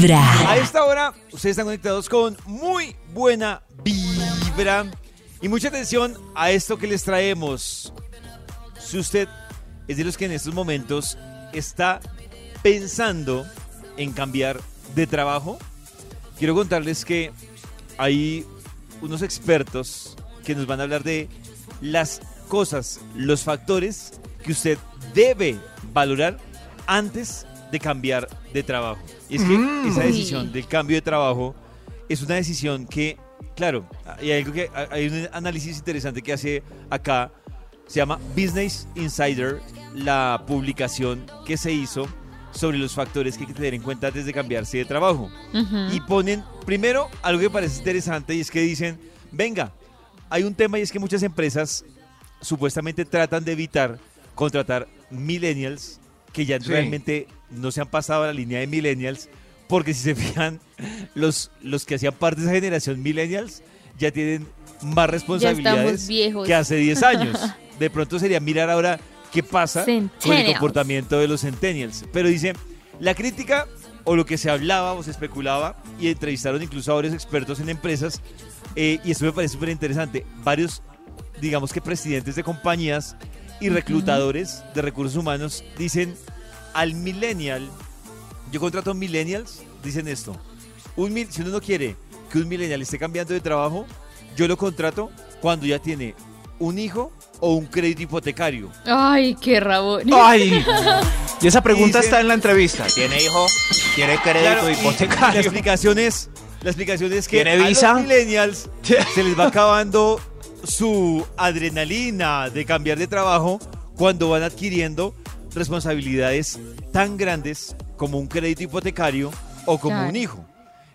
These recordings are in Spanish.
A esta hora, ustedes están conectados con muy buena vibra. Y mucha atención a esto que les traemos. Si usted es de los que en estos momentos está pensando en cambiar de trabajo, quiero contarles que hay unos expertos que nos van a hablar de las cosas, los factores que usted debe valorar antes de cambiar de trabajo. Y es que Mm. esa decisión del cambio de trabajo es una decisión que, claro, hay algo que hay un análisis interesante que hace acá, se llama Business Insider, la publicación que se hizo sobre los factores que hay que tener en cuenta antes de cambiarse de trabajo. Y ponen primero algo que parece interesante y es que dicen, venga, hay un tema y es que muchas empresas supuestamente tratan de evitar contratar millennials que ya Sí. realmente no se han pasado a la línea de millennials porque si se fijan, los, los que hacían parte de esa generación millennials ya tienen más responsabilidades que hace 10 años. De pronto sería mirar ahora qué pasa con el comportamiento de los centennials. Pero dice, la crítica o lo que se hablaba o se especulaba y entrevistaron incluso a varios expertos en empresas eh, y esto me parece súper interesante. Varios, digamos que presidentes de compañías y reclutadores de recursos humanos dicen al millennial, yo contrato millennials, dicen esto, un mil- si uno no quiere que un millennial esté cambiando de trabajo, yo lo contrato cuando ya tiene un hijo o un crédito hipotecario. Ay, qué rabón. ¡Ay! Y esa pregunta Dice- está en la entrevista. ¿Tiene hijo? ¿Tiene crédito Claro, y La hipotecario? explicación es, la explicación es que ¿Tiene a los millennials se les va acabando su adrenalina de cambiar de trabajo cuando van adquiriendo responsabilidades tan grandes como un crédito hipotecario o como Claro. un hijo.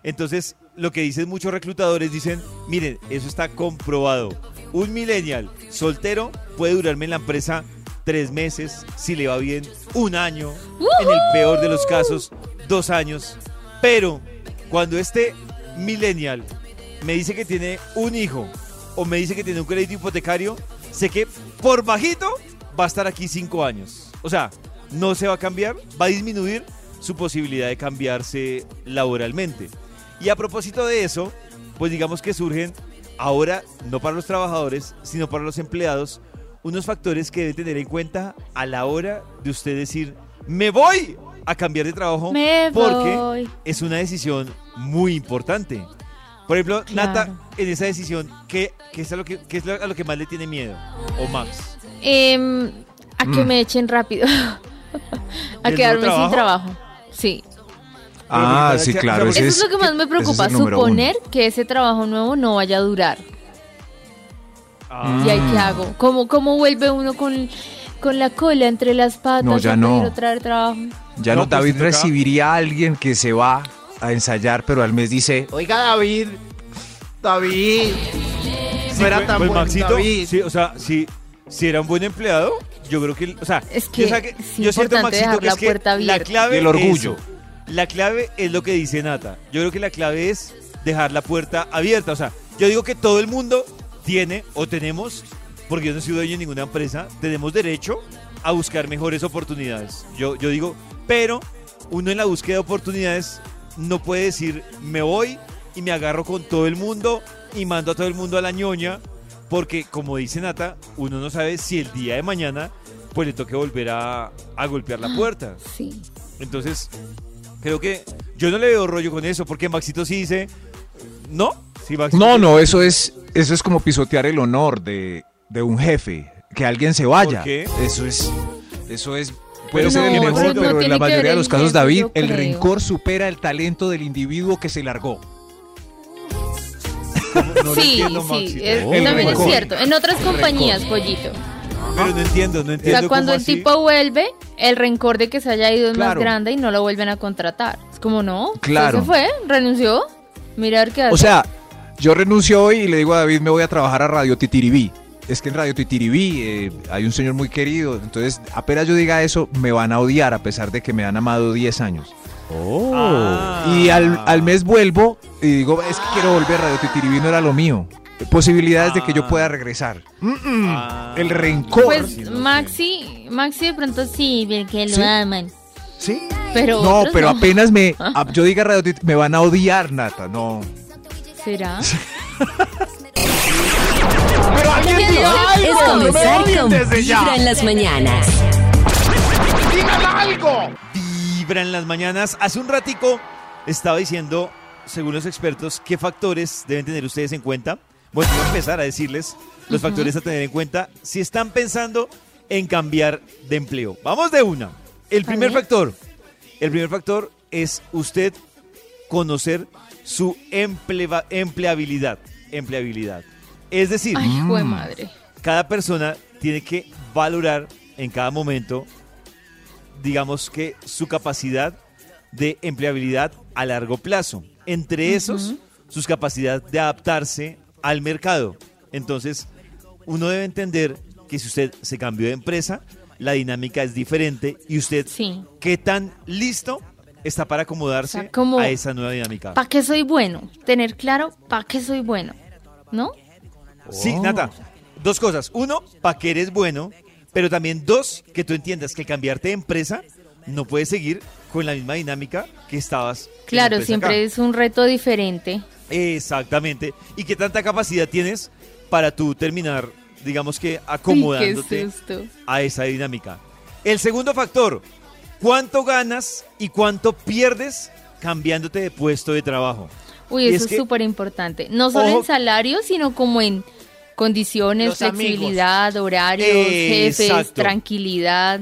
Entonces, lo que dicen muchos reclutadores dicen, miren, eso está comprobado. Un millennial soltero puede durarme en la empresa tres meses, si le va bien, un año, en el peor de los casos, dos años. Pero cuando este millennial me dice que tiene un hijo o me dice que tiene un crédito hipotecario, sé que por bajito va a estar aquí cinco años. O sea, no se va a cambiar, va a disminuir su posibilidad de cambiarse laboralmente. Y a propósito de eso, pues digamos que surgen ahora, no para los trabajadores, sino para los empleados, unos factores que deben tener en cuenta a la hora de usted decir, me voy a cambiar de trabajo Me porque voy. es una decisión muy importante. Por ejemplo, Claro. Nata, en esa decisión, ¿qué, qué es, a lo que, qué es lo- a lo que más le tiene miedo? ¿O Max? Em, a que Mm. me echen rápido. a ¿Del quedarme sin trabajo. Sí. Ah, sí, claro. Eso es lo que más me es preocupa, suponer uno. que ese trabajo nuevo no vaya a durar. Ah, ¿Y ahí qué hago? ¿Cómo, cómo vuelve uno con, con la cola entre las patas No, ya no. trabajo? Ya No, no, pues, David recibiría a alguien que se va a ensayar, pero al mes dice, Oiga, David. David. sí, no era pues, tan pues, bueno, Maxito, David. sí, o sea, si, si era un buen empleado, yo creo que, o sea, Es yo, que sé que- es yo siento, Maxito, que la es que puerta la clave el orgullo. es. La clave es lo que dice Nata. Yo creo que la clave es dejar la puerta abierta. O sea, yo digo que todo el mundo tiene o tenemos, porque yo no soy dueño de ninguna empresa, tenemos derecho a buscar mejores oportunidades. Yo, yo digo, pero uno en la búsqueda de oportunidades no puede decir, me voy y me agarro con todo el mundo y mando a todo el mundo a la ñoña, porque como dice Nata, uno no sabe si el día de mañana pues le toque volver a, a golpear la puerta. Sí. Entonces, creo que yo no le veo rollo con eso, porque Maxito sí dice, no, sí, Maxito no, no, eso es, eso es como pisotear el honor de, de un jefe, que alguien se vaya. ¿Por qué? Eso es, eso es, puede Pero ser no, el pero mejor, no pero en la mayoría de los casos, David, el rencor supera el talento del individuo que se largó. No lo sí, entiendo, sí, es- también es cierto. En otras compañías, pollito. Pero no entiendo, no O entiendo sea, cuando el así. tipo vuelve, el rencor de que se haya ido es más grande y no lo vuelven a contratar. Es como, no, Claro. se fue, renunció. Mira a ver qué hace. O sea, yo renuncio hoy y le digo a David, me voy a trabajar a Radio Titiribí. Es que en Radio Titiribí eh, hay un señor muy querido, entonces apenas yo diga eso, me van a odiar a pesar de que me han amado 10 años. Ah. Y al, al mes vuelvo y digo, es que quiero volver, Radio Titiribí no era lo mío. Posibilidades de que yo Ah. pueda regresar. Mm-mm. Ah. El rencor. pues no. Maxi, Maxi de pronto sí, bien que lo ¿Sí? aman. ¿Sí? Pero No, pero no. apenas me. a- yo diga Radio Tit- me van a odiar, Nata. No. ¿Será? Pero alguien diga Es algo. No me comenzar odien con desde ya. Vibra en las mañanas. Digan algo. Vibra en las mañanas. Hace un ratico estaba diciendo, según los expertos, qué factores deben tener ustedes en cuenta. Bueno, voy a empezar a decirles los factores a tener en cuenta si están pensando en cambiar de empleo. Vamos de una. El primer factor, el primer factor es usted conocer su empleva- empleabilidad. Empleabilidad. Es decir, Ay, madre. cada persona tiene que valorar en cada momento, digamos que su capacidad de empleabilidad a largo plazo. Entre esos, sus capacidades de adaptarse al mercado. Entonces, uno debe entender que si usted se cambió de empresa, la dinámica es diferente y usted Sí. qué tan listo está para acomodarse O sea, como- a esa nueva dinámica. ¿Para qué soy bueno? Tener claro para qué soy bueno. ¿No? Sí, Oh. Nata. Dos cosas. Uno, para que eres bueno, pero también dos, que tú entiendas que cambiarte de empresa no puedes seguir con la misma dinámica que estabas. Claro, siempre acá. es un reto diferente. Exactamente. ¿Y qué tanta capacidad tienes para tú terminar, digamos que acomodándote a esa dinámica? El segundo factor, ¿cuánto ganas y cuánto pierdes cambiándote de puesto de trabajo? Uy, Y eso es que- súper importante. No solo Ojo- en salario, sino como en condiciones, Los amigos. flexibilidad, horarios, jefes, Exacto. tranquilidad.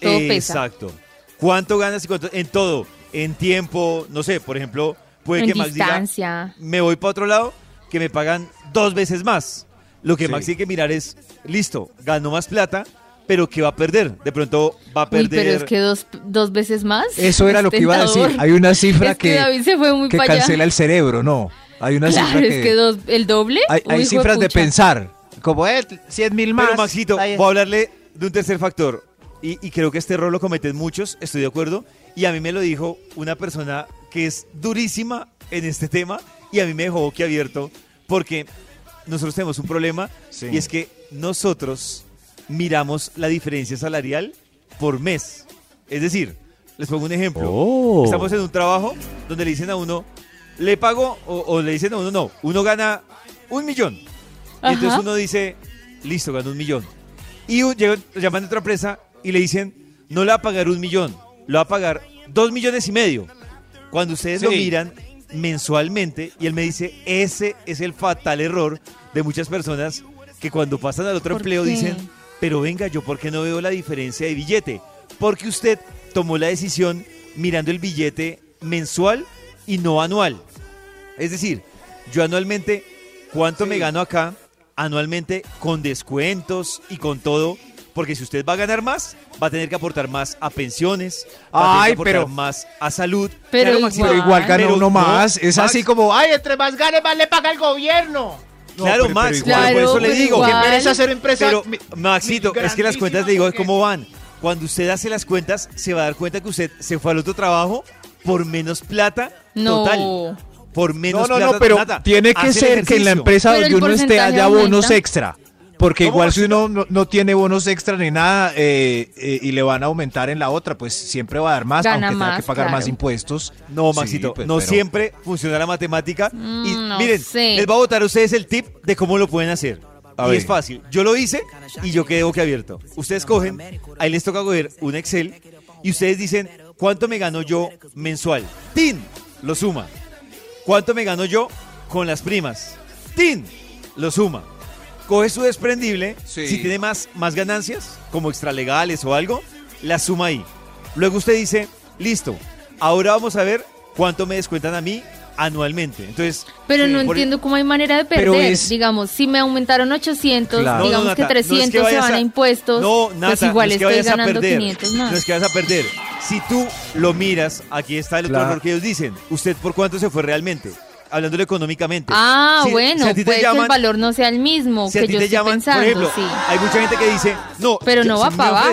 Todo pesa. Exacto. ¿Cuánto ganas y cuánto? En todo. En tiempo, no sé, por ejemplo, puede En que Max diga, distancia. me voy para otro lado, que me pagan dos veces más. Lo que Sí. Max tiene que mirar es, listo, ganó más plata, pero ¿qué va a perder? De pronto va a Uy, perder... pero es que dos, dos veces más. Eso era es lo que iba a decir. tentador. Hay una cifra Es que que, David se fue muy que allá. cancela el cerebro, no. Hay una Claro, cifra es que. que dos, el doble. hay hay cifras de pensar. Como es 100 mil más. Pero Maxito, voy a hablarle de un tercer factor. Y, y creo que este error lo cometen muchos, estoy de acuerdo. Y a mí me lo dijo una persona que es durísima en este tema y a mí me dejó boquiabierto porque nosotros tenemos un problema Sí. y es que nosotros miramos la diferencia salarial por mes. Es decir, les pongo un ejemplo. Oh. Estamos en un trabajo donde le dicen a uno, le pago, o, o le dicen a uno, no, uno gana un millón. Y entonces Ajá. uno dice, listo, ganó un millón. Y un- llegan- llaman de otra empresa y le dicen, no le va a pagar un millón, lo va a pagar dos millones y medio. Cuando ustedes lo miran mensualmente, y él me dice, ese es el fatal error de muchas personas que cuando pasan al otro ¿Por empleo qué? dicen, pero venga, yo por qué no veo la diferencia de billete? Porque usted tomó la decisión mirando el billete mensual y no anual. Es decir, yo anualmente, ¿cuánto me gano acá? Anualmente con descuentos y con todo. Porque si usted va a ganar más, va a tener que aportar más a pensiones, va a tener Ay, que aportar pero- más a salud. Pero Claro, Maxito, Pero igual gana Pero uno no, más. Es Max, así como. Ay, entre más gane, más le paga el gobierno. No, claro, pero- Max, claro, igual. por eso le digo. pero Que igual. merece hacer empresa. Pero, Maxito, es que las cuentas le digo grandísima cómo van. Cuando usted hace las cuentas, se va a dar cuenta que usted se fue al otro trabajo por menos plata No. total. Por No, menos no, plata no, pero nata. tiene que ser que en la empresa Pero el donde uno esté porcentaje haya bonos aumenta. extra. Porque ¿Cómo, igual si uno no, no tiene bonos extra ni nada eh, eh, y le van a aumentar en la otra, pues siempre va a dar más, Gana aunque tenga más, que pagar más impuestos. No, Sí, Maxito, pues, no pero- siempre funciona la matemática. y Mm, no miren, sé. les voy a botar a ustedes el tip de cómo lo pueden hacer. A y ver. es fácil. Yo lo hice y yo quedé boquiabierto. Ustedes cogen, ahí les toca coger un Excel y ustedes dicen, ¿cuánto me gano yo mensual? ¡Tin! Lo suma. ¿Cuánto me gano yo con las primas? ¡Tin! Lo suma. Coge su desprendible, Sí. si tiene más, más ganancias, como extralegales o algo, la suma ahí. Luego usted dice, listo, ahora vamos a ver cuánto me descuentan a mí anualmente. Entonces, Pero Sí. no entiendo cómo hay manera de perder. es- Digamos, si me aumentaron 800, Claro. No, no, digamos Nata, que no es que 300 se van a, a- impuestos, No, Nata, pues igual no es que estoy a ganando perder. 500 más. No es que vas a perder. Si tú lo miras, aquí está el otro Claro. error que ellos dicen. ¿Usted por cuánto se fue realmente? Hablándolo económicamente. Ah, Si- bueno, si a ti te puede que llaman- el valor no sea el mismo si a que ti yo te estoy llaman, pensando, por ejemplo, sí. hay mucha gente que dice, no, Pero no yo- va si pa' me abajo.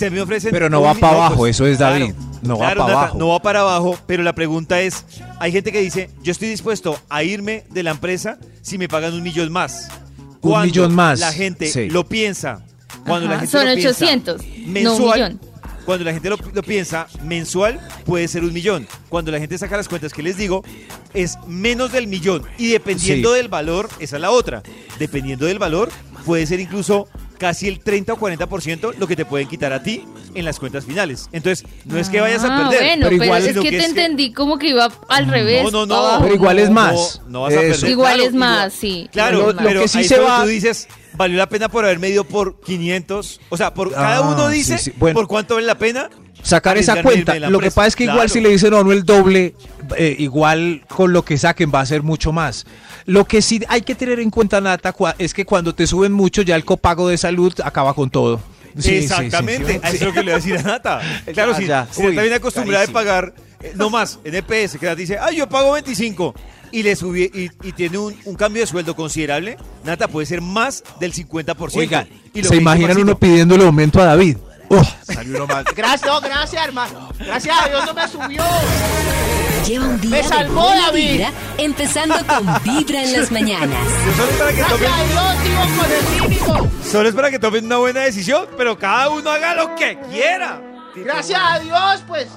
a mí me ofrecen Pero no un va mi- pa' abajo, eso es, David, no va claro, pa' Nata, abajo. No va para abajo, pero la pregunta es, hay gente que dice, yo estoy dispuesto a irme de la empresa si me pagan un millón más. Un Cuando millón más, La gente sí. lo piensa. Cuando la gente son lo piensa 800, no un millón. Cuando la gente lo, lo piensa, mensual puede ser un millón. Cuando la gente saca las cuentas que les digo, es menos del millón. Y dependiendo Sí. del valor, esa es la otra. Dependiendo del valor, puede ser incluso casi el 30 o 40% lo que te pueden quitar a ti en las cuentas finales. Entonces, no es que vayas a Ah, perder. Bueno, pero pero, igual- es que que te es que- entendí como que iba al revés. No, no, no. abajo. Pero igual es más. No, vas a perder. Igual claro, es más, sí. Claro, Lo- lo pero que sí ahí se va- tú dices, valió la pena por haber medido por 500. O sea, por cada Ah, uno dice sí. Bueno. por cuánto vale la pena. sacar esa cuenta. Lo que pasa es que igual si le dicen a uno el doble, eh, igual con lo que saquen va a ser mucho más. Lo que sí hay que tener en cuenta, Nata, es que cuando te suben mucho, ya el copago de salud acaba con todo. Sí, Exactamente, a eso es lo que le voy a decir a Nata. Claro, Ya, si, ya. si está bien acostumbrada de carísimo. pagar, no más, en EPS, que dice, ay, yo pago 25 y le subí y, y tiene un, un cambio de sueldo considerable, Nata puede ser más del 50%. Oigan, Y lo se imaginan uno pidiéndole aumento a David. Uf, salió uno más. Gracias, no, gracias, hermano. Gracias a Dios no me subió. Lleva un día Me de salvó, buena David. vibra, empezando con Vibra en las mañanas. solo es para que Gracias tomen, a Dios, sigo con el mínimo. solo es para que tomen una buena decisión, pero cada uno haga lo que quiera. Gracias a Dios, pues.